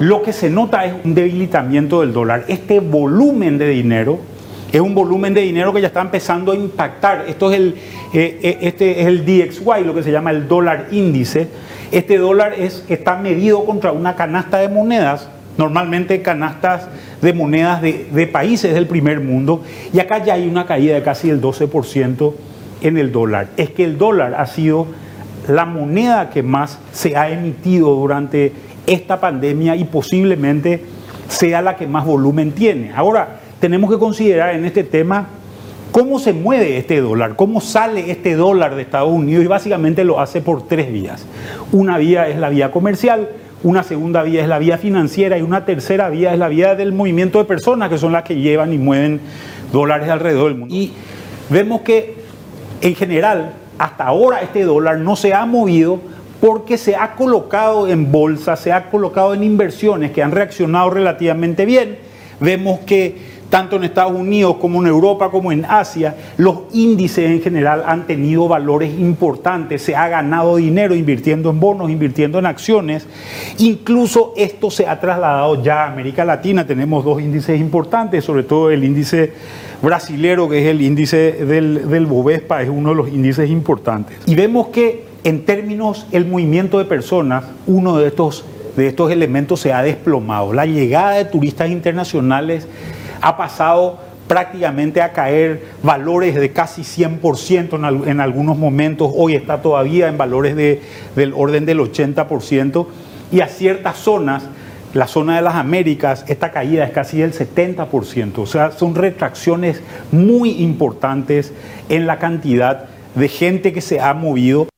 lo que se nota es un debilitamiento del dólar. Este volumen de dinero es un volumen de dinero que ya está empezando a impactar. Esto es el, eh, eh, este es el DXY, lo que se llama el dólar índice. Este dólar es, está medido contra una canasta de monedas, normalmente canastas de monedas de, de países del primer mundo, y acá ya hay una caída de casi el 12% en el dólar. Es que el dólar ha sido la moneda que más se ha emitido durante esta pandemia y posiblemente sea la que más volumen tiene. Ahora, tenemos que considerar en este tema cómo se mueve este dólar, cómo sale este dólar de Estados Unidos y básicamente lo hace por tres vías. Una vía es la vía comercial, una segunda vía es la vía financiera y una tercera vía es la vía del movimiento de personas que son las que llevan y mueven dólares alrededor del mundo. Y vemos que en general hasta ahora este dólar no se ha movido porque se ha colocado en bolsa, se ha colocado en inversiones que han reaccionado relativamente bien. Vemos que tanto en Estados Unidos como en Europa como en Asia, los índices en general han tenido valores importantes, se ha ganado dinero invirtiendo en bonos, invirtiendo en acciones, incluso esto se ha trasladado ya a América Latina, tenemos dos índices importantes, sobre todo el índice brasilero, que es el índice del, del Bovespa, es uno de los índices importantes. Y vemos que en términos el movimiento de personas, uno de estos, de estos elementos se ha desplomado. La llegada de turistas internacionales ha pasado prácticamente a caer valores de casi 100% en, algunos momentos, hoy está todavía en valores de, del orden del 80%, y a ciertas zonas, la zona de las Américas, esta caída es casi del 70%, o sea, son retracciones muy importantes en la cantidad de gente que se ha movido.